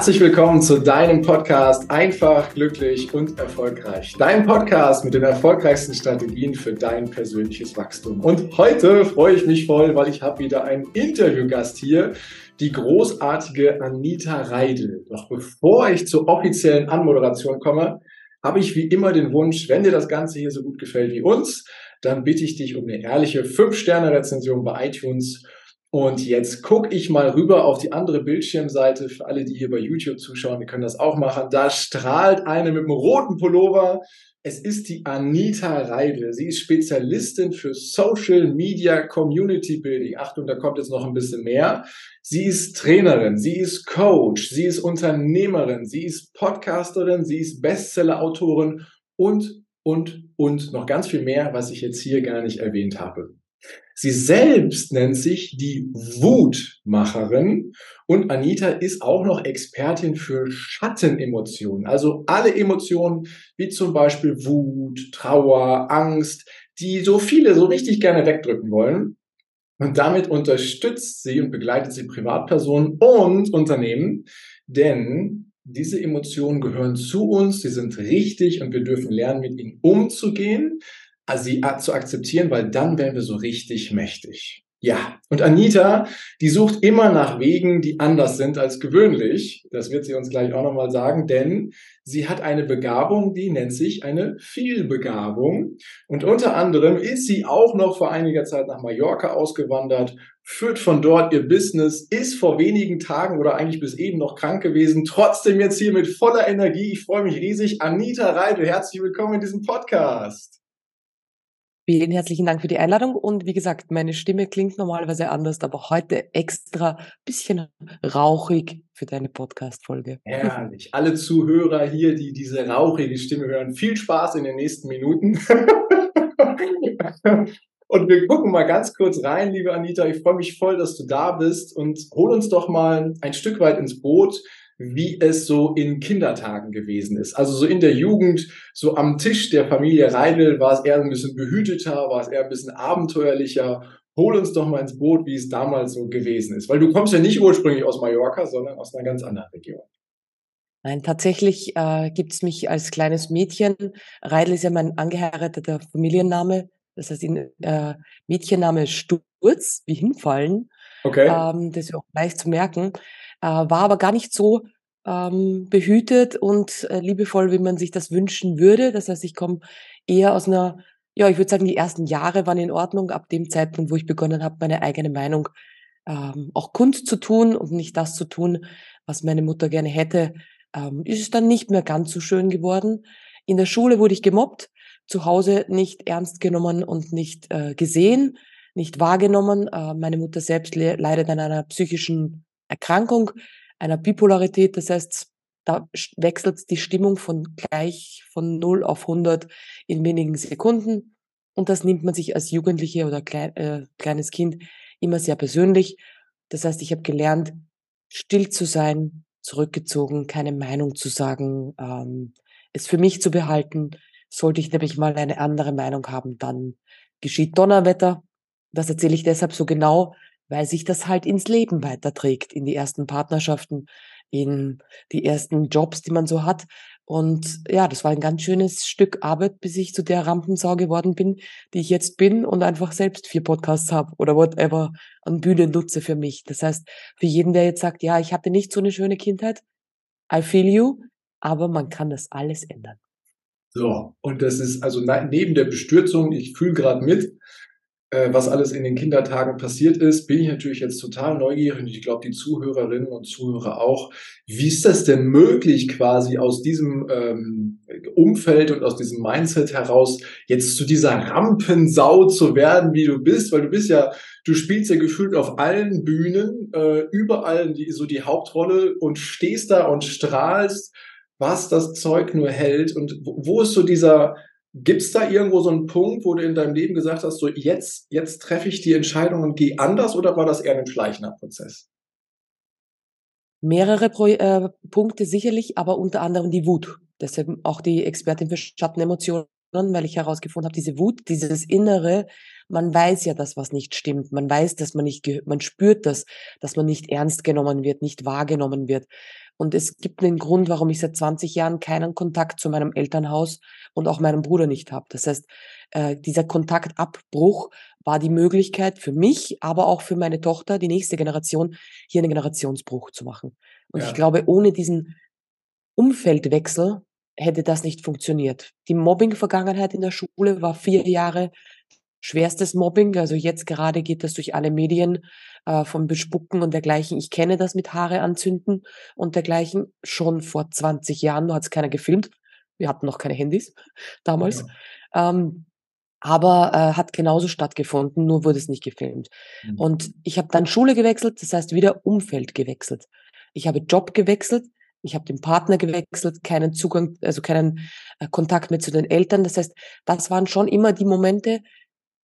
Herzlich willkommen zu deinem Podcast Einfach, glücklich und erfolgreich. Dein Podcast mit den erfolgreichsten Strategien für dein persönliches Wachstum. Und heute freue ich mich voll, weil ich habe wieder einen Interviewgast hier, die großartige Anita Reidel. Doch bevor ich zur offiziellen Anmoderation komme, habe ich wie immer den Wunsch, wenn dir das Ganze hier so gut gefällt wie uns, dann bitte ich dich um eine ehrliche 5-Sterne-Rezension bei iTunes und jetzt gucke ich mal rüber auf die andere Bildschirmseite. Für alle, die hier bei YouTube zuschauen, die können das auch machen. Da strahlt eine mit einem roten Pullover. Es ist die Anita Reidel. Sie ist Spezialistin für Social Media Community Building. Achtung, da kommt jetzt noch ein bisschen mehr. Sie ist Trainerin, sie ist Coach, sie ist Unternehmerin, sie ist Podcasterin, sie ist Bestseller-Autorin und, und, und noch ganz viel mehr, was ich jetzt hier gar nicht erwähnt habe. Sie selbst nennt sich die Wutmacherin und Anita ist auch noch Expertin für Schattenemotionen. Also alle Emotionen, wie zum Beispiel Wut, Trauer, Angst, die so viele so richtig gerne wegdrücken wollen. Und damit unterstützt sie und begleitet sie Privatpersonen und Unternehmen, denn diese Emotionen gehören zu uns, sie sind richtig und wir dürfen lernen, mit ihnen umzugehen sie zu akzeptieren, weil dann wären wir so richtig mächtig. Ja, und Anita, die sucht immer nach Wegen, die anders sind als gewöhnlich. Das wird sie uns gleich auch nochmal sagen, denn sie hat eine Begabung, die nennt sich eine Vielbegabung. Und unter anderem ist sie auch noch vor einiger Zeit nach Mallorca ausgewandert, führt von dort ihr Business, ist vor wenigen Tagen oder eigentlich bis eben noch krank gewesen, trotzdem jetzt hier mit voller Energie. Ich freue mich riesig. Anita Reidel, herzlich willkommen in diesem Podcast. Vielen herzlichen Dank für die Einladung. Und wie gesagt, meine Stimme klingt normalerweise anders, aber heute extra bisschen rauchig für deine Podcast-Folge. Herrlich. Alle Zuhörer hier, die diese rauchige Stimme hören, viel Spaß in den nächsten Minuten. Und wir gucken mal ganz kurz rein, liebe Anita. Ich freue mich voll, dass du da bist und hol uns doch mal ein Stück weit ins Boot wie es so in Kindertagen gewesen ist. Also so in der Jugend, so am Tisch der Familie Reidel war es eher ein bisschen behüteter, war es eher ein bisschen abenteuerlicher. Hol uns doch mal ins Boot, wie es damals so gewesen ist. Weil du kommst ja nicht ursprünglich aus Mallorca, sondern aus einer ganz anderen Region. Nein, tatsächlich äh, gibt es mich als kleines Mädchen. Reidel ist ja mein angeheirateter Familienname. Das heißt, in, äh, Mädchenname Sturz, wie hinfallen. Okay. Ähm, das ist auch leicht zu merken war aber gar nicht so ähm, behütet und äh, liebevoll, wie man sich das wünschen würde. Das heißt, ich komme eher aus einer, ja, ich würde sagen, die ersten Jahre waren in Ordnung, ab dem Zeitpunkt, wo ich begonnen habe, meine eigene Meinung ähm, auch kund zu tun und nicht das zu tun, was meine Mutter gerne hätte, ähm, ist es dann nicht mehr ganz so schön geworden. In der Schule wurde ich gemobbt, zu Hause nicht ernst genommen und nicht äh, gesehen, nicht wahrgenommen. Äh, meine Mutter selbst leidet an einer psychischen Erkrankung einer Bipolarität. Das heißt, da wechselt die Stimmung von gleich von 0 auf 100 in wenigen Sekunden. Und das nimmt man sich als Jugendliche oder klein, äh, kleines Kind immer sehr persönlich. Das heißt, ich habe gelernt, still zu sein, zurückgezogen, keine Meinung zu sagen, ähm, es für mich zu behalten. Sollte ich nämlich mal eine andere Meinung haben, dann geschieht Donnerwetter. Das erzähle ich deshalb so genau, weil sich das halt ins Leben weiterträgt, in die ersten Partnerschaften, in die ersten Jobs, die man so hat. Und ja, das war ein ganz schönes Stück Arbeit, bis ich zu der Rampensau geworden bin, die ich jetzt bin und einfach selbst vier Podcasts habe oder whatever an Bühnen nutze für mich. Das heißt, für jeden, der jetzt sagt, ja, ich hatte nicht so eine schöne Kindheit, I feel you, aber man kann das alles ändern. So, und das ist also neben der Bestürzung, ich fühle gerade mit, äh, was alles in den Kindertagen passiert ist, bin ich natürlich jetzt total neugierig und ich glaube, die Zuhörerinnen und Zuhörer auch. Wie ist das denn möglich, quasi aus diesem ähm, Umfeld und aus diesem Mindset heraus jetzt zu dieser Rampensau zu werden, wie du bist? Weil du bist ja, du spielst ja gefühlt auf allen Bühnen, äh, überall die, so die Hauptrolle und stehst da und strahlst, was das Zeug nur hält. Und wo, wo ist so dieser Gibt es da irgendwo so einen Punkt, wo du in deinem Leben gesagt hast, so jetzt, jetzt treffe ich die Entscheidung und gehe anders oder war das eher ein schleichender Prozess? Mehrere Pro äh, Punkte sicherlich, aber unter anderem die Wut. Deshalb auch die Expertin für Schattenemotionen, weil ich herausgefunden habe, diese Wut, dieses Innere, man weiß ja, dass was nicht stimmt. Man weiß, dass man nicht, man spürt das, dass man nicht ernst genommen wird, nicht wahrgenommen wird. Und es gibt einen Grund, warum ich seit 20 Jahren keinen Kontakt zu meinem Elternhaus und auch meinem Bruder nicht habe. Das heißt, äh, dieser Kontaktabbruch war die Möglichkeit für mich, aber auch für meine Tochter, die nächste Generation, hier einen Generationsbruch zu machen. Und ja. ich glaube, ohne diesen Umfeldwechsel hätte das nicht funktioniert. Die Mobbing-Vergangenheit in der Schule war vier Jahre schwerstes Mobbing. Also jetzt gerade geht das durch alle Medien äh, vom Bespucken und dergleichen. Ich kenne das mit Haare anzünden und dergleichen schon vor 20 Jahren. Nur hat es keiner gefilmt. Wir hatten noch keine Handys damals. Ja. Ähm, aber äh, hat genauso stattgefunden, nur wurde es nicht gefilmt. Mhm. Und ich habe dann Schule gewechselt, das heißt wieder Umfeld gewechselt. Ich habe Job gewechselt, ich habe den Partner gewechselt, keinen Zugang, also keinen äh, Kontakt mehr zu den Eltern. Das heißt, das waren schon immer die Momente,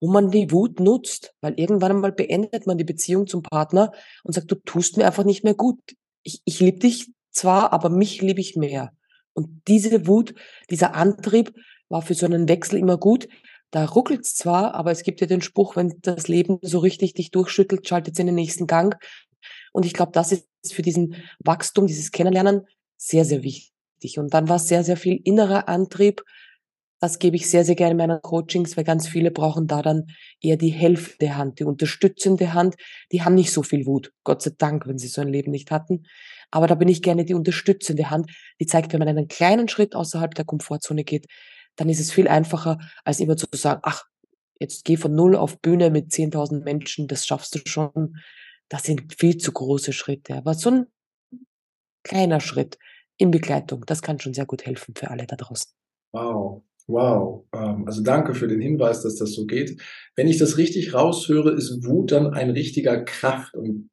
wo man die Wut nutzt, weil irgendwann einmal beendet man die Beziehung zum Partner und sagt, du tust mir einfach nicht mehr gut. Ich, ich liebe dich zwar, aber mich liebe ich mehr. Und diese Wut, dieser Antrieb war für so einen Wechsel immer gut. Da ruckelt's zwar, aber es gibt ja den Spruch, wenn das Leben so richtig dich durchschüttelt, schaltet es in den nächsten Gang. Und ich glaube, das ist für diesen Wachstum, dieses Kennenlernen sehr, sehr wichtig. Und dann war sehr, sehr viel innerer Antrieb, das gebe ich sehr, sehr gerne in meinen Coachings, weil ganz viele brauchen da dann eher die helfende Hand, die unterstützende Hand. Die haben nicht so viel Wut, Gott sei Dank, wenn sie so ein Leben nicht hatten. Aber da bin ich gerne die unterstützende Hand, die zeigt, wenn man einen kleinen Schritt außerhalb der Komfortzone geht, dann ist es viel einfacher, als immer zu sagen, ach, jetzt geh von null auf Bühne mit 10.000 Menschen, das schaffst du schon. Das sind viel zu große Schritte. Aber so ein kleiner Schritt in Begleitung, das kann schon sehr gut helfen für alle da draußen. Wow, Wow, ähm, also danke für den Hinweis, dass das so geht. Wenn ich das richtig raushöre, ist Wut dann ein richtiger Kraft- und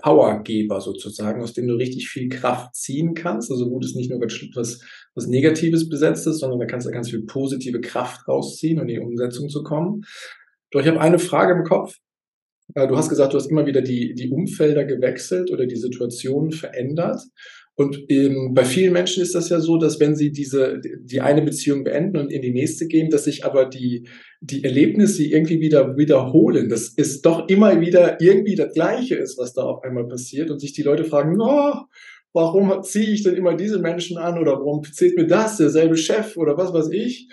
Powergeber sozusagen, aus dem du richtig viel Kraft ziehen kannst. Also Wut ist nicht nur was, was Negatives besetztes, sondern da kannst du ganz viel positive Kraft rausziehen, um in die Umsetzung zu kommen. Doch ich habe eine Frage im Kopf. Äh, du hast gesagt, du hast immer wieder die, die Umfelder gewechselt oder die Situationen verändert. Und ähm, bei vielen Menschen ist das ja so, dass wenn sie diese, die eine Beziehung beenden und in die nächste gehen, dass sich aber die, die Erlebnisse irgendwie wieder wiederholen. Das ist doch immer wieder irgendwie das Gleiche ist, was da auf einmal passiert und sich die Leute fragen, oh, warum ziehe ich denn immer diese Menschen an oder warum zählt mir das, derselbe Chef oder was weiß ich?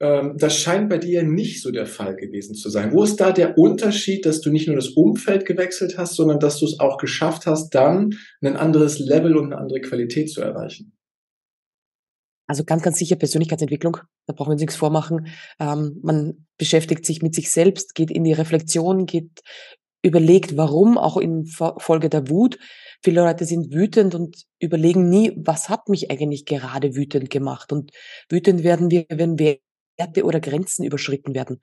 Ähm, das scheint bei dir nicht so der Fall gewesen zu sein. Wo ist da der Unterschied, dass du nicht nur das Umfeld gewechselt hast, sondern dass du es auch geschafft hast, dann ein anderes Level und eine andere Qualität zu erreichen? Also ganz, ganz sicher Persönlichkeitsentwicklung. Da brauchen wir uns nichts vormachen. Ähm, man beschäftigt sich mit sich selbst, geht in die Reflexion, geht überlegt, warum, auch in Folge der Wut. Viele Leute sind wütend und überlegen nie, was hat mich eigentlich gerade wütend gemacht? Und wütend werden wir, wenn wir Werte oder Grenzen überschritten werden.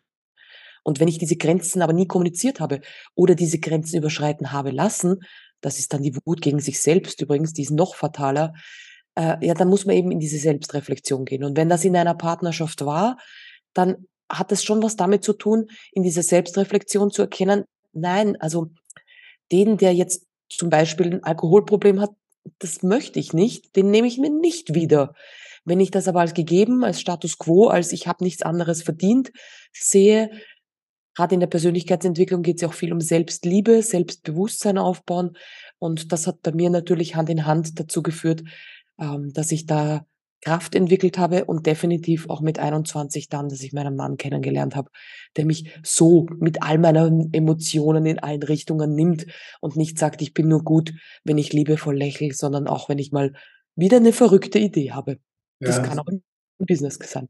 Und wenn ich diese Grenzen aber nie kommuniziert habe oder diese Grenzen überschreiten habe lassen, das ist dann die Wut gegen sich selbst übrigens, die ist noch fataler, äh, ja, dann muss man eben in diese Selbstreflexion gehen. Und wenn das in einer Partnerschaft war, dann hat es schon was damit zu tun, in dieser Selbstreflexion zu erkennen, nein, also den, der jetzt zum Beispiel ein Alkoholproblem hat, das möchte ich nicht, den nehme ich mir nicht wieder. Wenn ich das aber als gegeben, als Status quo, als ich habe nichts anderes verdient sehe, gerade in der Persönlichkeitsentwicklung geht es ja auch viel um Selbstliebe, Selbstbewusstsein aufbauen. Und das hat bei mir natürlich Hand in Hand dazu geführt, ähm, dass ich da Kraft entwickelt habe und definitiv auch mit 21 dann, dass ich meinen Mann kennengelernt habe, der mich so mit all meinen Emotionen in allen Richtungen nimmt und nicht sagt, ich bin nur gut, wenn ich liebevoll lächle, sondern auch wenn ich mal wieder eine verrückte Idee habe. Das ja. kann auch im Business sein.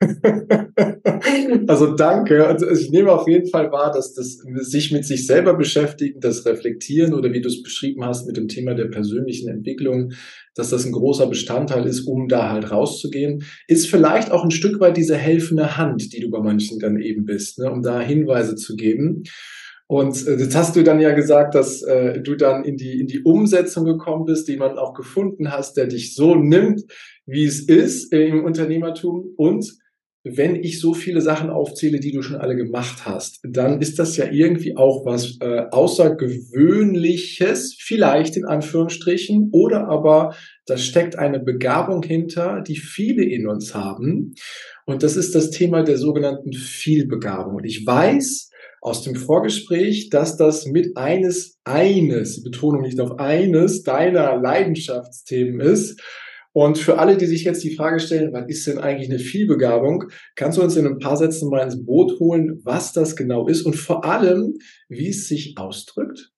also danke. Also ich nehme auf jeden Fall wahr, dass das sich mit sich selber beschäftigen, das Reflektieren oder wie du es beschrieben hast mit dem Thema der persönlichen Entwicklung, dass das ein großer Bestandteil ist, um da halt rauszugehen, ist vielleicht auch ein Stück weit diese helfende Hand, die du bei manchen dann eben bist, ne, um da Hinweise zu geben. Und äh, jetzt hast du dann ja gesagt, dass äh, du dann in die, in die Umsetzung gekommen bist, die man auch gefunden hast, der dich so nimmt, wie es ist äh, im Unternehmertum. Und wenn ich so viele Sachen aufzähle, die du schon alle gemacht hast, dann ist das ja irgendwie auch was äh, Außergewöhnliches, vielleicht in Anführungsstrichen, oder aber da steckt eine Begabung hinter, die viele in uns haben. Und das ist das Thema der sogenannten Vielbegabung. Und ich weiß, aus dem Vorgespräch, dass das mit eines, eines, Betonung nicht auf eines deiner Leidenschaftsthemen ist. Und für alle, die sich jetzt die Frage stellen, was ist denn eigentlich eine Vielbegabung, kannst du uns in ein paar Sätzen mal ins Boot holen, was das genau ist und vor allem, wie es sich ausdrückt?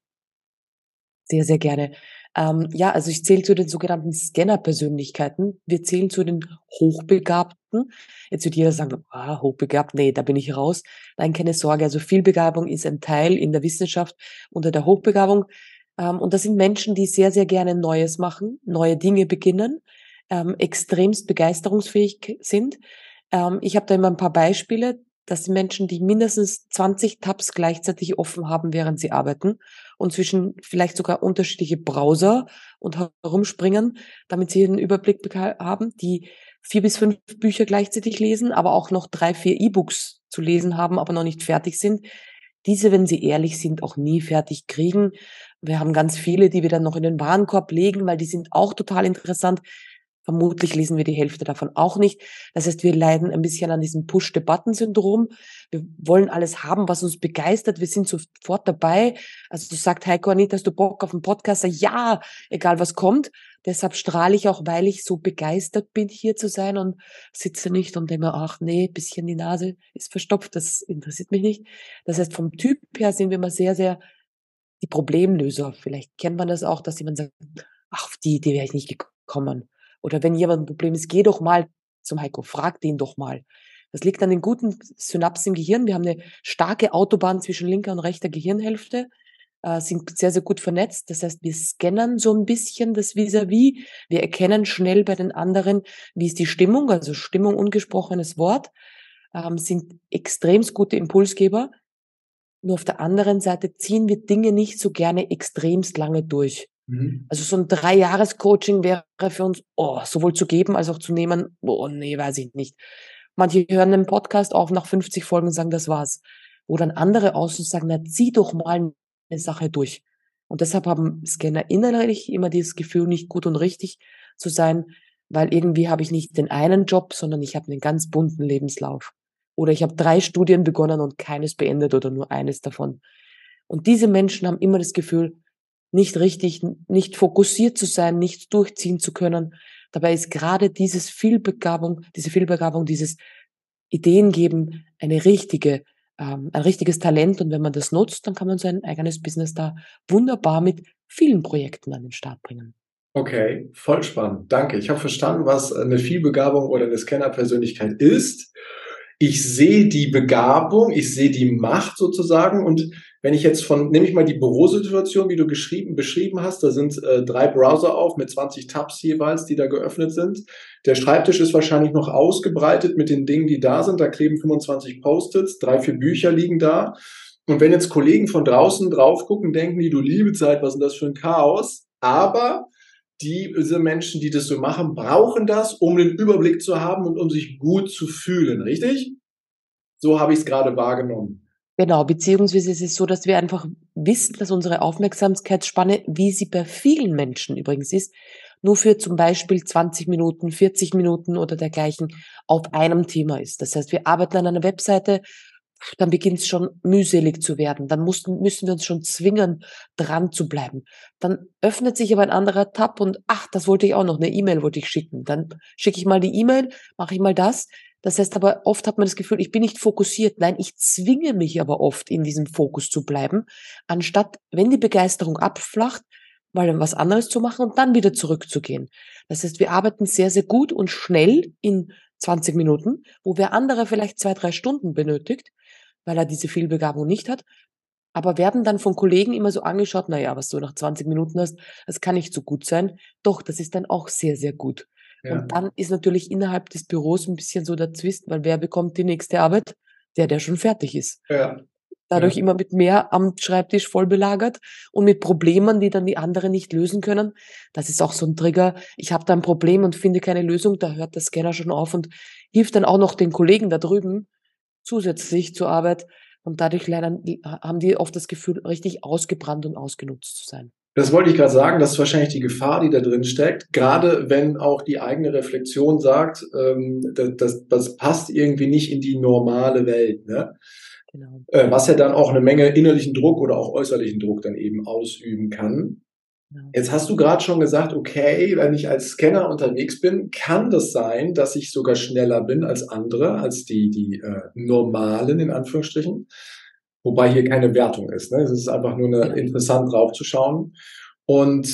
Sehr, sehr gerne. Ähm, ja, also ich zähle zu den sogenannten Scanner-Persönlichkeiten. Wir zählen zu den Hochbegabten. Jetzt wird jeder sagen, ah, hochbegabt, nee, da bin ich raus. Nein, keine Sorge. Also Vielbegabung ist ein Teil in der Wissenschaft unter der Hochbegabung. Ähm, und das sind Menschen, die sehr, sehr gerne Neues machen, neue Dinge beginnen, ähm, extremst begeisterungsfähig sind. Ähm, ich habe da immer ein paar Beispiele. Das sind Menschen, die mindestens 20 Tabs gleichzeitig offen haben, während sie arbeiten und zwischen vielleicht sogar unterschiedliche Browser und herumspringen, damit sie einen Überblick haben, die vier bis fünf Bücher gleichzeitig lesen, aber auch noch drei, vier E-Books zu lesen haben, aber noch nicht fertig sind. Diese, wenn sie ehrlich sind, auch nie fertig kriegen. Wir haben ganz viele, die wir dann noch in den Warenkorb legen, weil die sind auch total interessant. Vermutlich lesen wir die Hälfte davon auch nicht. Das heißt, wir leiden ein bisschen an diesem Push-the-Button-Syndrom. Wir wollen alles haben, was uns begeistert. Wir sind sofort dabei. Also du sagst, Heiko, Anita, hast du Bock auf einen Podcast? Ja, egal was kommt. Deshalb strahle ich auch, weil ich so begeistert bin, hier zu sein und sitze nicht und denke mir, ach nee, bisschen die Nase ist verstopft. Das interessiert mich nicht. Das heißt, vom Typ her sind wir immer sehr, sehr die Problemlöser. Vielleicht kennt man das auch, dass jemand sagt, ach, auf die Idee wäre ich nicht gekommen oder wenn jemand ein Problem ist, geh doch mal zum Heiko, frag den doch mal. Das liegt an den guten Synapsen im Gehirn. Wir haben eine starke Autobahn zwischen linker und rechter Gehirnhälfte, äh, sind sehr, sehr gut vernetzt. Das heißt, wir scannen so ein bisschen das Vis-à-vis. -vis. Wir erkennen schnell bei den anderen, wie ist die Stimmung, also Stimmung, ungesprochenes Wort, ähm, sind extremst gute Impulsgeber. Nur auf der anderen Seite ziehen wir Dinge nicht so gerne extremst lange durch. Mhm. Also so ein Drei-Jahres-Coaching wäre für uns, oh, sowohl zu geben als auch zu nehmen, oh nee, weiß ich nicht. Manche hören den Podcast auf nach 50 Folgen und sagen, das war's. Wo dann andere außen sagen, na, zieh doch mal eine Sache durch. Und deshalb haben Scanner innerlich immer dieses Gefühl, nicht gut und richtig zu sein, weil irgendwie habe ich nicht den einen Job, sondern ich habe einen ganz bunten Lebenslauf. Oder ich habe drei Studien begonnen und keines beendet oder nur eines davon. Und diese Menschen haben immer das Gefühl, nicht richtig, nicht fokussiert zu sein, nichts durchziehen zu können. Dabei ist gerade dieses Vielbegabung, diese Vielbegabung, dieses Ideen geben eine richtige, ähm, ein richtiges Talent. Und wenn man das nutzt, dann kann man sein eigenes Business da wunderbar mit vielen Projekten an den Start bringen. Okay, voll spannend. Danke. Ich habe verstanden, was eine Vielbegabung oder eine Scanner-Persönlichkeit ist. Ich sehe die Begabung, ich sehe die Macht sozusagen und wenn ich jetzt von, nehme ich mal die Bürosituation, wie du geschrieben, beschrieben hast, da sind äh, drei Browser auf mit 20 Tabs jeweils, die da geöffnet sind. Der Schreibtisch ist wahrscheinlich noch ausgebreitet mit den Dingen, die da sind. Da kleben 25 Post-its, drei, vier Bücher liegen da. Und wenn jetzt Kollegen von draußen drauf gucken, denken die, du liebe Zeit, was ist denn das für ein Chaos? Aber die, diese Menschen, die das so machen, brauchen das, um den Überblick zu haben und um sich gut zu fühlen, richtig? So habe ich es gerade wahrgenommen. Genau, beziehungsweise ist es so, dass wir einfach wissen, dass unsere Aufmerksamkeitsspanne, wie sie bei vielen Menschen übrigens ist, nur für zum Beispiel 20 Minuten, 40 Minuten oder dergleichen auf einem Thema ist. Das heißt, wir arbeiten an einer Webseite, dann beginnt es schon mühselig zu werden. Dann mussten, müssen wir uns schon zwingen, dran zu bleiben. Dann öffnet sich aber ein anderer Tab und ach, das wollte ich auch noch, eine E-Mail wollte ich schicken. Dann schicke ich mal die E-Mail, mache ich mal das. Das heißt aber, oft hat man das Gefühl, ich bin nicht fokussiert. Nein, ich zwinge mich aber oft in diesem Fokus zu bleiben, anstatt, wenn die Begeisterung abflacht, mal was anderes zu machen und dann wieder zurückzugehen. Das heißt, wir arbeiten sehr, sehr gut und schnell in 20 Minuten, wo wer andere vielleicht zwei, drei Stunden benötigt, weil er diese Vielbegabung nicht hat, aber werden dann von Kollegen immer so angeschaut, na ja, was du nach 20 Minuten hast, das kann nicht so gut sein. Doch, das ist dann auch sehr, sehr gut. Ja. Und dann ist natürlich innerhalb des Büros ein bisschen so der Zwist, weil wer bekommt die nächste Arbeit? Der, der schon fertig ist. Ja. Dadurch ja. immer mit mehr am Schreibtisch voll belagert und mit Problemen, die dann die anderen nicht lösen können. Das ist auch so ein Trigger. Ich habe da ein Problem und finde keine Lösung. Da hört der Scanner schon auf und hilft dann auch noch den Kollegen da drüben zusätzlich zur Arbeit. Und dadurch lernen, haben die oft das Gefühl, richtig ausgebrannt und ausgenutzt zu sein. Das wollte ich gerade sagen, das ist wahrscheinlich die Gefahr, die da drin steckt. Gerade wenn auch die eigene Reflexion sagt, ähm, das, das, passt irgendwie nicht in die normale Welt. Ne? Genau. Äh, was ja dann auch eine Menge innerlichen Druck oder auch äußerlichen Druck dann eben ausüben kann. Jetzt hast du gerade schon gesagt, okay, wenn ich als Scanner unterwegs bin, kann das sein, dass ich sogar schneller bin als andere, als die, die äh, normalen in Anführungsstrichen. Wobei hier keine Wertung ist. Ne? Es ist einfach nur eine, interessant draufzuschauen. Und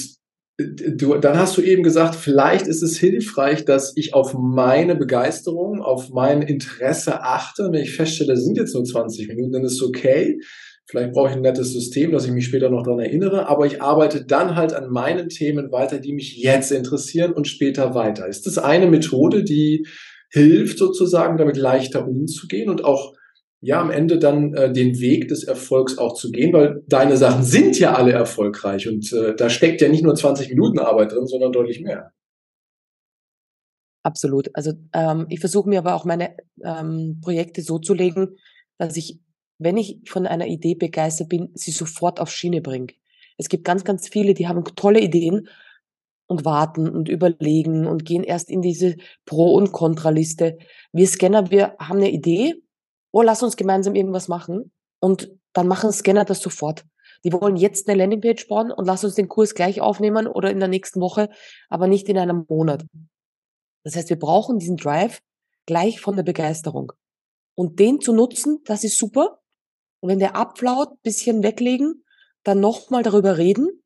äh, du, dann hast du eben gesagt, vielleicht ist es hilfreich, dass ich auf meine Begeisterung, auf mein Interesse achte. Wenn ich feststelle, das sind jetzt nur 20 Minuten, dann ist es okay. Vielleicht brauche ich ein nettes System, dass ich mich später noch daran erinnere, aber ich arbeite dann halt an meinen Themen weiter, die mich jetzt interessieren und später weiter. Ist das eine Methode, die hilft sozusagen, damit leichter umzugehen und auch ja am Ende dann äh, den Weg des Erfolgs auch zu gehen, weil deine Sachen sind ja alle erfolgreich und äh, da steckt ja nicht nur 20 Minuten Arbeit drin, sondern deutlich mehr. Absolut. Also ähm, ich versuche mir aber auch meine ähm, Projekte so zu legen, dass ich wenn ich von einer Idee begeistert bin, sie sofort auf Schiene bringe. Es gibt ganz, ganz viele, die haben tolle Ideen und warten und überlegen und gehen erst in diese Pro- und Kontraliste. Wir Scanner, wir haben eine Idee, oh, lass uns gemeinsam irgendwas machen und dann machen Scanner das sofort. Die wollen jetzt eine Landingpage bauen und lass uns den Kurs gleich aufnehmen oder in der nächsten Woche, aber nicht in einem Monat. Das heißt, wir brauchen diesen Drive gleich von der Begeisterung. Und den zu nutzen, das ist super. Und wenn der abflaut, bisschen weglegen, dann nochmal darüber reden,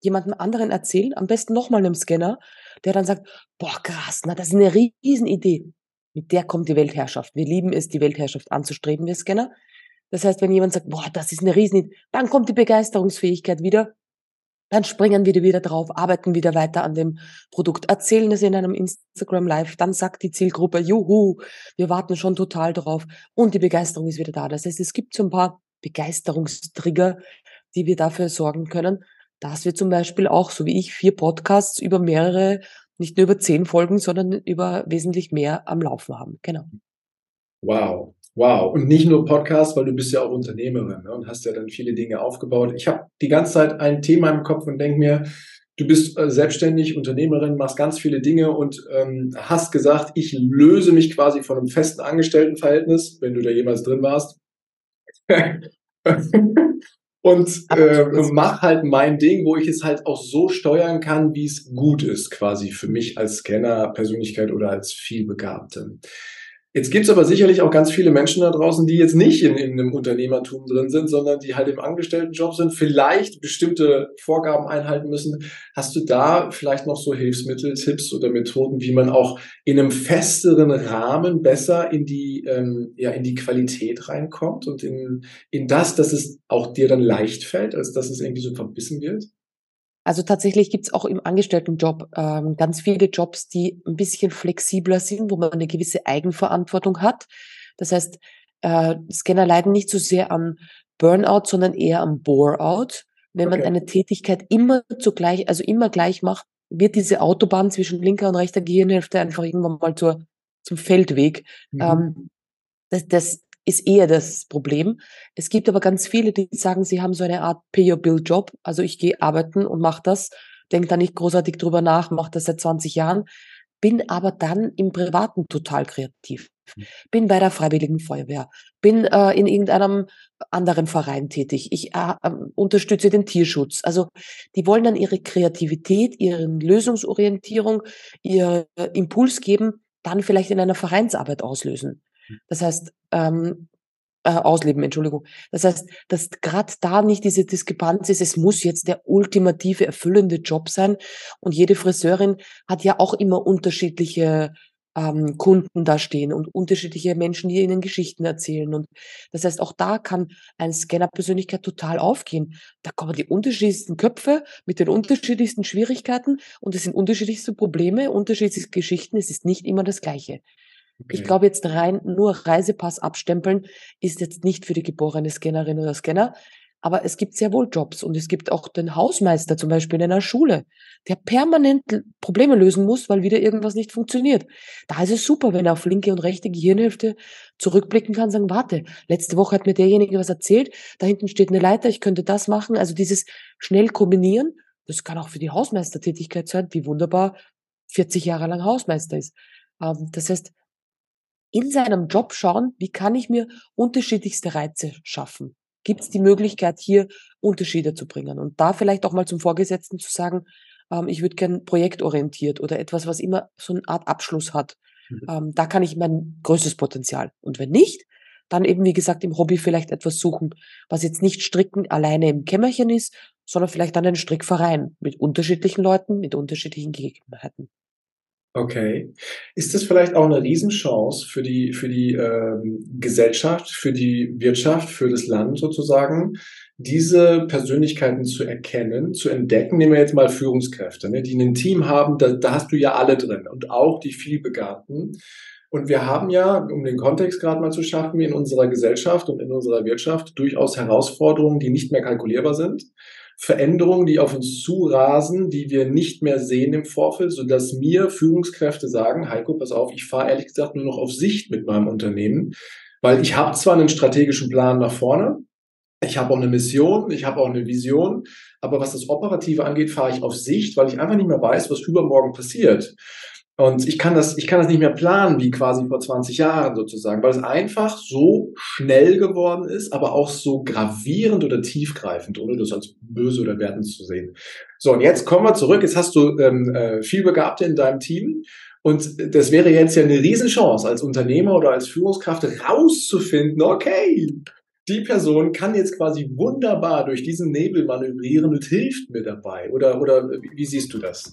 jemandem anderen erzählen, am besten nochmal einem Scanner, der dann sagt, boah, krass, na, das ist eine riesen Idee. Mit der kommt die Weltherrschaft. Wir lieben es, die Weltherrschaft anzustreben, wir Scanner. Das heißt, wenn jemand sagt, boah, das ist eine riesen Idee, dann kommt die Begeisterungsfähigkeit wieder dann springen wir wieder drauf, arbeiten wieder weiter an dem Produkt, erzählen es in einem Instagram Live, dann sagt die Zielgruppe, juhu, wir warten schon total drauf und die Begeisterung ist wieder da. Das heißt, es gibt so ein paar Begeisterungstrigger, die wir dafür sorgen können, dass wir zum Beispiel auch, so wie ich, vier Podcasts über mehrere, nicht nur über zehn Folgen, sondern über wesentlich mehr am Laufen haben. Genau. Wow. Wow. Und nicht nur Podcast, weil du bist ja auch Unternehmerin ne, und hast ja dann viele Dinge aufgebaut. Ich habe die ganze Zeit ein Thema im Kopf und denke mir, du bist äh, selbstständig, Unternehmerin, machst ganz viele Dinge und ähm, hast gesagt, ich löse mich quasi von einem festen Angestelltenverhältnis, wenn du da jemals drin warst. und äh, mach halt mein Ding, wo ich es halt auch so steuern kann, wie es gut ist, quasi für mich als Scanner, Persönlichkeit oder als vielbegabte. Jetzt gibt es aber sicherlich auch ganz viele Menschen da draußen, die jetzt nicht in, in einem Unternehmertum drin sind, sondern die halt im Angestelltenjob sind, vielleicht bestimmte Vorgaben einhalten müssen. Hast du da vielleicht noch so Hilfsmittel, Tipps oder Methoden, wie man auch in einem festeren Rahmen besser in die, ähm, ja, in die Qualität reinkommt und in, in das, dass es auch dir dann leicht fällt, als dass es irgendwie so verbissen wird? Also tatsächlich gibt's auch im Angestelltenjob ähm, ganz viele Jobs, die ein bisschen flexibler sind, wo man eine gewisse Eigenverantwortung hat. Das heißt, äh, Scanner leiden nicht so sehr am Burnout, sondern eher am Boreout. Wenn okay. man eine Tätigkeit immer zugleich, also immer gleich macht, wird diese Autobahn zwischen linker und rechter Gehirnhälfte einfach irgendwann mal zur, zum Feldweg. Mhm. Ähm, das, das ist eher das Problem. Es gibt aber ganz viele, die sagen, sie haben so eine Art Pay-Your-Bill-Job. Also ich gehe arbeiten und mache das, denke da nicht großartig drüber nach, mache das seit 20 Jahren, bin aber dann im Privaten total kreativ. Hm. Bin bei der Freiwilligen Feuerwehr, bin äh, in irgendeinem anderen Verein tätig. Ich äh, äh, unterstütze den Tierschutz. Also die wollen dann ihre Kreativität, ihre Lösungsorientierung, ihr Impuls geben, dann vielleicht in einer Vereinsarbeit auslösen. Das heißt, ähm, äh, ausleben, Entschuldigung. Das heißt, dass gerade da nicht diese Diskrepanz ist, es muss jetzt der ultimative, erfüllende Job sein. Und jede Friseurin hat ja auch immer unterschiedliche ähm, Kunden da stehen und unterschiedliche Menschen, die ihnen Geschichten erzählen. Und das heißt, auch da kann eine Scanner-Persönlichkeit total aufgehen. Da kommen die unterschiedlichsten Köpfe mit den unterschiedlichsten Schwierigkeiten und es sind unterschiedlichste Probleme, unterschiedliche Geschichten. Es ist nicht immer das Gleiche. Okay. Ich glaube jetzt rein nur Reisepass abstempeln ist jetzt nicht für die geborene Scannerin oder Scanner. Aber es gibt sehr wohl Jobs und es gibt auch den Hausmeister zum Beispiel in einer Schule, der permanent Probleme lösen muss, weil wieder irgendwas nicht funktioniert. Da ist es super, wenn er auf linke und rechte Gehirnhälfte zurückblicken kann, sagen, warte, letzte Woche hat mir derjenige was erzählt, da hinten steht eine Leiter, ich könnte das machen. Also dieses schnell kombinieren, das kann auch für die Hausmeistertätigkeit sein, wie wunderbar 40 Jahre lang Hausmeister ist. Ähm, das heißt, in seinem Job schauen, wie kann ich mir unterschiedlichste Reize schaffen? Gibt es die Möglichkeit, hier Unterschiede zu bringen? Und da vielleicht auch mal zum Vorgesetzten zu sagen, ähm, ich würde gern projektorientiert oder etwas, was immer so eine Art Abschluss hat. Mhm. Ähm, da kann ich mein größtes Potenzial. Und wenn nicht, dann eben, wie gesagt, im Hobby vielleicht etwas suchen, was jetzt nicht stricken alleine im Kämmerchen ist, sondern vielleicht dann einen Strickverein mit unterschiedlichen Leuten, mit unterschiedlichen Gegebenheiten. Okay. Ist das vielleicht auch eine Riesenchance für die, für die ähm, Gesellschaft, für die Wirtschaft, für das Land sozusagen, diese Persönlichkeiten zu erkennen, zu entdecken? Nehmen wir jetzt mal Führungskräfte, ne, die ein Team haben, da, da hast du ja alle drin und auch die vielbegabten. Und wir haben ja, um den Kontext gerade mal zu schaffen, in unserer Gesellschaft und in unserer Wirtschaft durchaus Herausforderungen, die nicht mehr kalkulierbar sind. Veränderungen, die auf uns zurasen, die wir nicht mehr sehen im Vorfeld, sodass mir Führungskräfte sagen, Heiko, pass auf, ich fahre ehrlich gesagt nur noch auf Sicht mit meinem Unternehmen, weil ich habe zwar einen strategischen Plan nach vorne, ich habe auch eine Mission, ich habe auch eine Vision, aber was das Operative angeht, fahre ich auf Sicht, weil ich einfach nicht mehr weiß, was übermorgen passiert. Und ich kann das, ich kann das nicht mehr planen wie quasi vor 20 Jahren sozusagen, weil es einfach so schnell geworden ist, aber auch so gravierend oder tiefgreifend, ohne das als böse oder wertend zu sehen. So, und jetzt kommen wir zurück. Jetzt hast du ähm, äh, viel Begabte in deinem Team. Und das wäre jetzt ja eine Riesenchance als Unternehmer oder als Führungskraft rauszufinden, okay, die Person kann jetzt quasi wunderbar durch diesen Nebel manövrieren und hilft mir dabei. Oder, oder wie siehst du das?